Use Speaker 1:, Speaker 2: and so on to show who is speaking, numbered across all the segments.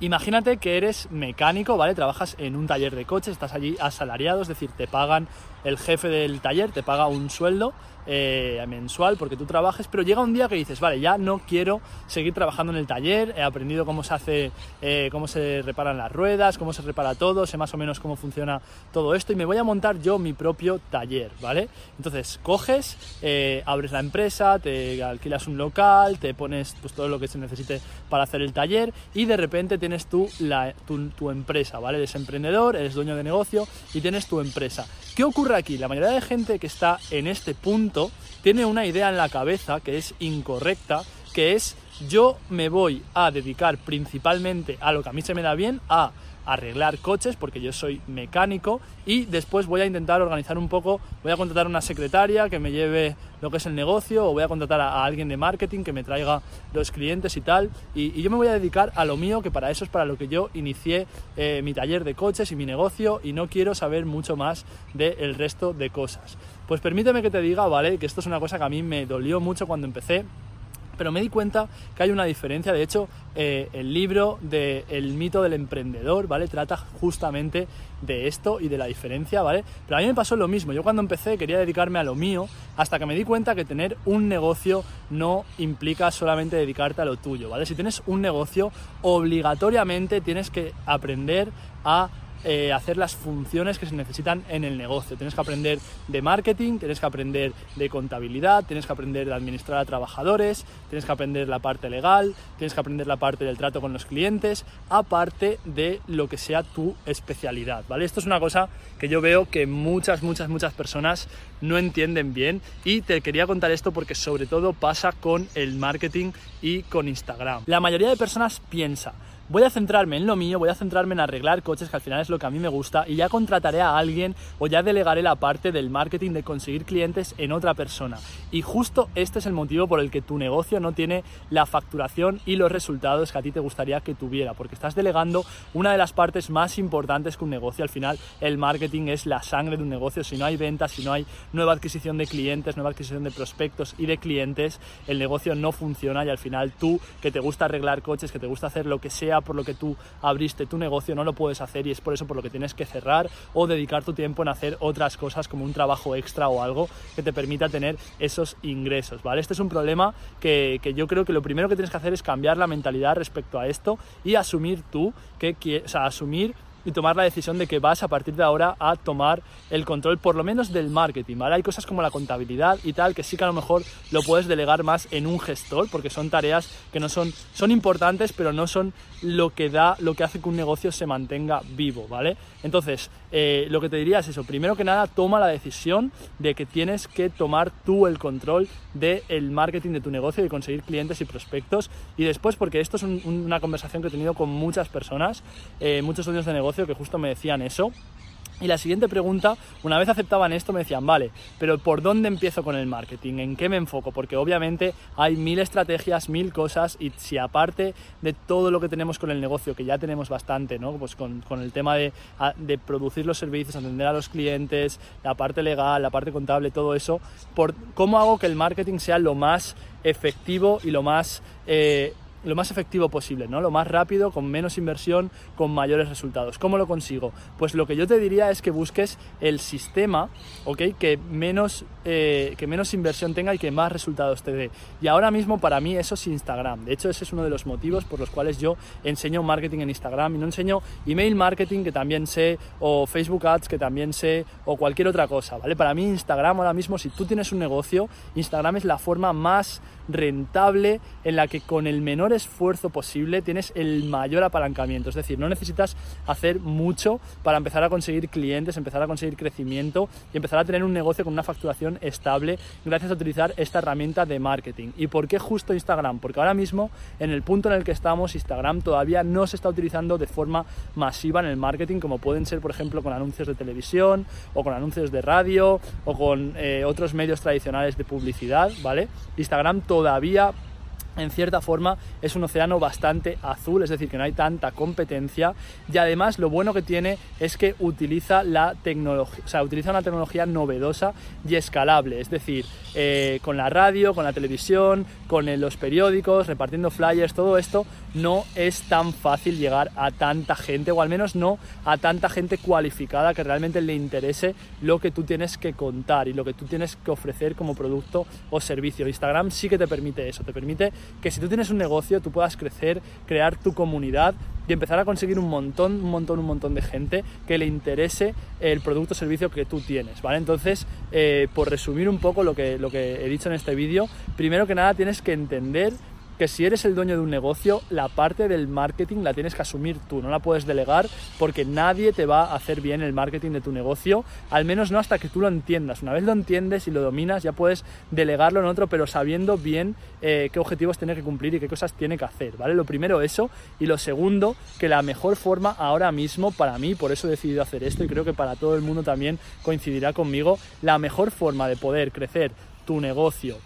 Speaker 1: Imagínate que eres mecánico, ¿vale? Trabajas en un taller de coches, estás allí asalariado, es decir, te pagan el jefe del taller, te paga un sueldo eh, mensual porque tú trabajes, pero llega un día que dices, vale, ya no quiero seguir trabajando en el taller, he aprendido cómo se hace, eh, cómo se reparan las ruedas, cómo se repara todo, sé más o menos cómo funciona todo esto y me voy a montar yo mi propio taller, ¿vale? Entonces coges, eh, abres la empresa, te alquilas un local, te pones pues, todo lo que se necesite para hacer el taller y de repente tienes tú la, tu, tu empresa, ¿vale? Eres emprendedor, eres dueño de negocio y tienes tu empresa. ¿Qué ocurre aquí? La mayoría de gente que está en este punto tiene una idea en la cabeza que es incorrecta, que es yo me voy a dedicar principalmente a lo que a mí se me da bien, a arreglar coches porque yo soy mecánico y después voy a intentar organizar un poco, voy a contratar una secretaria que me lleve lo que es el negocio o voy a contratar a, alguien de marketing que me traiga los clientes y tal y, yo me voy a dedicar a lo mío que para eso es para lo que yo inicié eh, mi taller de coches y mi negocio y no quiero saber mucho más del resto de cosas. Pues permíteme que te diga, ¿vale? Que esto es una cosa que a mí me dolió mucho cuando empecé pero me di cuenta que hay una diferencia. De hecho, eh, el libro de El mito del emprendedor, ¿vale? Trata justamente de esto y de la diferencia, ¿vale? Pero a mí me pasó lo mismo. Yo cuando empecé quería dedicarme a lo mío hasta que me di cuenta que tener un negocio no implica solamente dedicarte a lo tuyo, ¿vale? Si tienes un negocio, obligatoriamente tienes que aprender a eh, hacer las funciones que se necesitan en el negocio. Tienes que aprender de marketing, tienes que aprender de contabilidad, tienes que aprender de administrar a trabajadores, tienes que aprender la parte legal, tienes que aprender la parte del trato con los clientes, aparte de lo que sea tu especialidad, ¿vale? Esto es una cosa que yo veo que muchas, muchas, muchas personas no entienden bien y te quería contar esto porque sobre todo pasa con el marketing y con Instagram. La mayoría de personas piensa, voy a centrarme en lo mío, voy a centrarme en arreglar coches, que al final es lo que a mí me gusta, y ya contrataré a alguien o ya delegaré la parte del marketing de conseguir clientes en otra persona. Y justo este es el motivo por el que tu negocio no tiene la facturación y los resultados que a ti te gustaría que tuviera, porque estás delegando una de las partes más importantes que un negocio. Al final, el marketing es la sangre de un negocio. Si no hay ventas, si no hay nueva adquisición de clientes, nueva adquisición de prospectos y de clientes, el negocio no funciona y al final tú, que te gusta arreglar coches, que te gusta hacer lo que sea, por lo que tú abriste tu negocio, no lo puedes hacer y es por eso por lo que tienes que cerrar o dedicar tu tiempo en hacer otras cosas como un trabajo extra o algo que te permita tener esos ingresos, ¿vale? Este es un problema que, que yo creo que lo primero que tienes que hacer es cambiar la mentalidad respecto a esto y asumir tú que, o sea, asumir y tomar la decisión de que vas a partir de ahora a tomar el control por lo menos del marketing, ¿vale? Hay cosas como la contabilidad y tal que sí que a lo mejor lo puedes delegar más en un gestor porque son tareas que no son son importantes, pero no son lo que da lo que hace que un negocio se mantenga vivo, ¿vale? Entonces, eh, lo que te diría es eso, primero que nada toma la decisión de que tienes que tomar tú el control del marketing de tu negocio y conseguir clientes y prospectos y después porque esto es una conversación que he tenido con muchas personas, eh, muchos socios de negocio que justo me decían eso. Y la siguiente pregunta, una vez aceptaban esto, me decían, vale, pero ¿por dónde empiezo con el marketing? ¿En qué me enfoco? Porque obviamente hay mil estrategias, mil cosas y si aparte de todo lo que tenemos con el negocio, que ya tenemos bastante, ¿no? Pues con, con el tema de, de, producir los servicios, atender a los clientes, la parte legal, la parte contable, todo eso, por, ¿cómo hago que el marketing sea lo más efectivo y lo más... Eh, lo más efectivo posible, ¿no? Lo más rápido, con menos inversión, con mayores resultados. ¿Cómo lo consigo? Pues lo que yo te diría es que busques el sistema, ¿ok? Que menos, eh, que menos inversión tenga y que más resultados te dé. Y ahora mismo para mí eso es Instagram. De hecho, ese es uno de los motivos por los cuales yo enseño marketing en Instagram y no enseño email marketing que también sé, o Facebook Ads que también sé, o cualquier otra cosa, ¿vale? Para mí Instagram ahora mismo, si tú tienes un negocio, Instagram es la forma más rentable en la que con el menor esfuerzo posible tienes el mayor apalancamiento. Es decir, no necesitas hacer mucho para empezar a conseguir clientes, empezar a conseguir crecimiento y empezar a tener un negocio con una facturación estable gracias a utilizar esta herramienta de marketing. ¿Y por qué justo Instagram? Porque ahora mismo, en el punto en el que estamos, Instagram todavía no se está utilizando de forma masiva en el marketing, como pueden ser, por ejemplo, con anuncios de televisión o con anuncios de radio o con eh, otros medios tradicionales de publicidad, ¿vale? Instagram todavía en cierta forma es un océano bastante azul, es decir, que no hay tanta competencia y además lo bueno que tiene es que utiliza la tecnología, o sea, utiliza una tecnología novedosa y escalable, es decir, eh, con la radio, con la televisión, con los periódicos, repartiendo flyers, todo esto no es tan fácil llegar a tanta gente o al menos no a tanta gente cualificada que realmente le interese lo que tú tienes que contar y lo que tú tienes que ofrecer como producto o servicio. Instagram sí que te permite eso, te permite que si tú tienes un negocio, tú puedas crecer, crear tu comunidad y empezar a conseguir un montón, un montón, un montón de gente que le interese el producto o servicio que tú tienes, ¿vale? Entonces, eh, por resumir un poco lo que, lo que he dicho en este vídeo, primero que nada tienes que entender que si eres el dueño de un negocio, la parte del marketing la tienes que asumir tú, no la puedes delegar porque nadie te va a hacer bien el marketing de tu negocio, al menos no hasta que tú lo entiendas. Una vez lo entiendes y lo dominas, ya puedes delegarlo en otro, pero sabiendo bien eh, qué objetivos tiene que cumplir y qué cosas tiene que hacer, ¿vale? Lo primero eso, y lo segundo, que la mejor forma ahora mismo para mí, por eso he decidido hacer esto y creo que para todo el mundo también coincidirá conmigo, la mejor forma de poder crecer tu negocio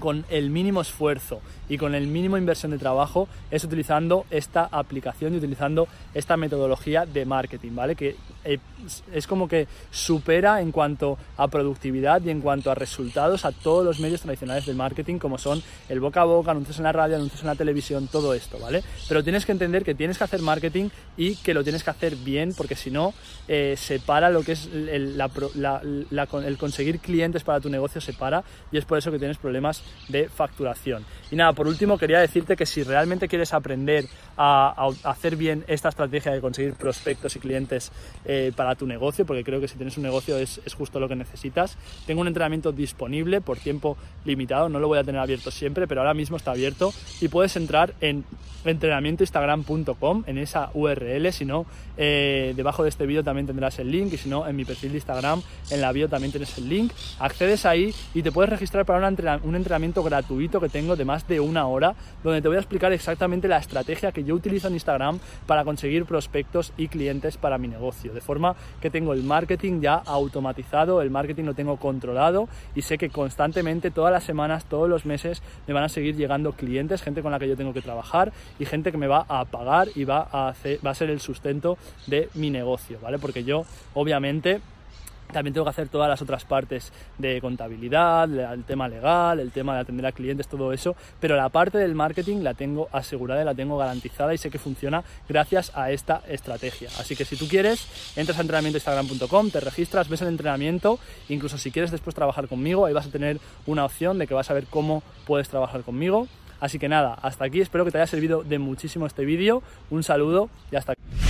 Speaker 1: con el mínimo esfuerzo y con el mínimo inversión de trabajo es utilizando esta aplicación y utilizando esta metodología de marketing, ¿vale? Que eh, es como que supera en cuanto a productividad y en cuanto a resultados a todos los medios tradicionales del marketing como son el boca a boca, anuncios en la radio, anuncios en la televisión, todo esto, ¿vale? Pero tienes que entender que tienes que hacer marketing y que lo tienes que hacer bien porque si no, eh, separa lo que es el, conseguir clientes para tu negocio, se para y es por eso que tienes problemas de facturación. Y nada, por último quería decirte que si realmente quieres aprender a, hacer bien esta estrategia de conseguir prospectos y clientes eh, para tu negocio, porque creo que si tienes un negocio es, es, justo lo que necesitas, tengo un entrenamiento disponible por tiempo limitado, no lo voy a tener abierto siempre, pero ahora mismo está abierto. Y puedes entrar en entrenamientoinstagram.com en esa URL, si no, eh, debajo de este vídeo también tendrás el link y si no, en mi perfil de Instagram, en la bio también tienes el link, accedes ahí y te puedes registrar para un entrenamiento gratuito que tengo de más de una hora, donde te voy a explicar exactamente la estrategia que yo utilizo en Instagram para conseguir prospectos y clientes para mi negocio, de forma que tengo el marketing ya automatizado, el marketing lo tengo controlado y sé que constantemente, todas las semanas, todos los meses, me van a seguir llegando clientes, gente con la que yo tengo que trabajar y gente que me va a pagar y va a, hacer, va a ser el sustento de mi negocio, ¿vale? Porque yo, obviamente, también tengo que hacer todas las otras partes de contabilidad, el tema legal, el tema de atender a clientes, todo eso, pero la parte del marketing la tengo asegurada y la tengo garantizada y sé que funciona gracias a esta estrategia. Así que si tú quieres, entras a entrenamientoinstagram.com, te registras, ves el entrenamiento, incluso si quieres después trabajar conmigo, ahí vas a tener una opción de que vas a ver cómo puedes trabajar conmigo. Así que nada, hasta aquí, espero que te haya servido de muchísimo este vídeo. Un saludo y hasta aquí.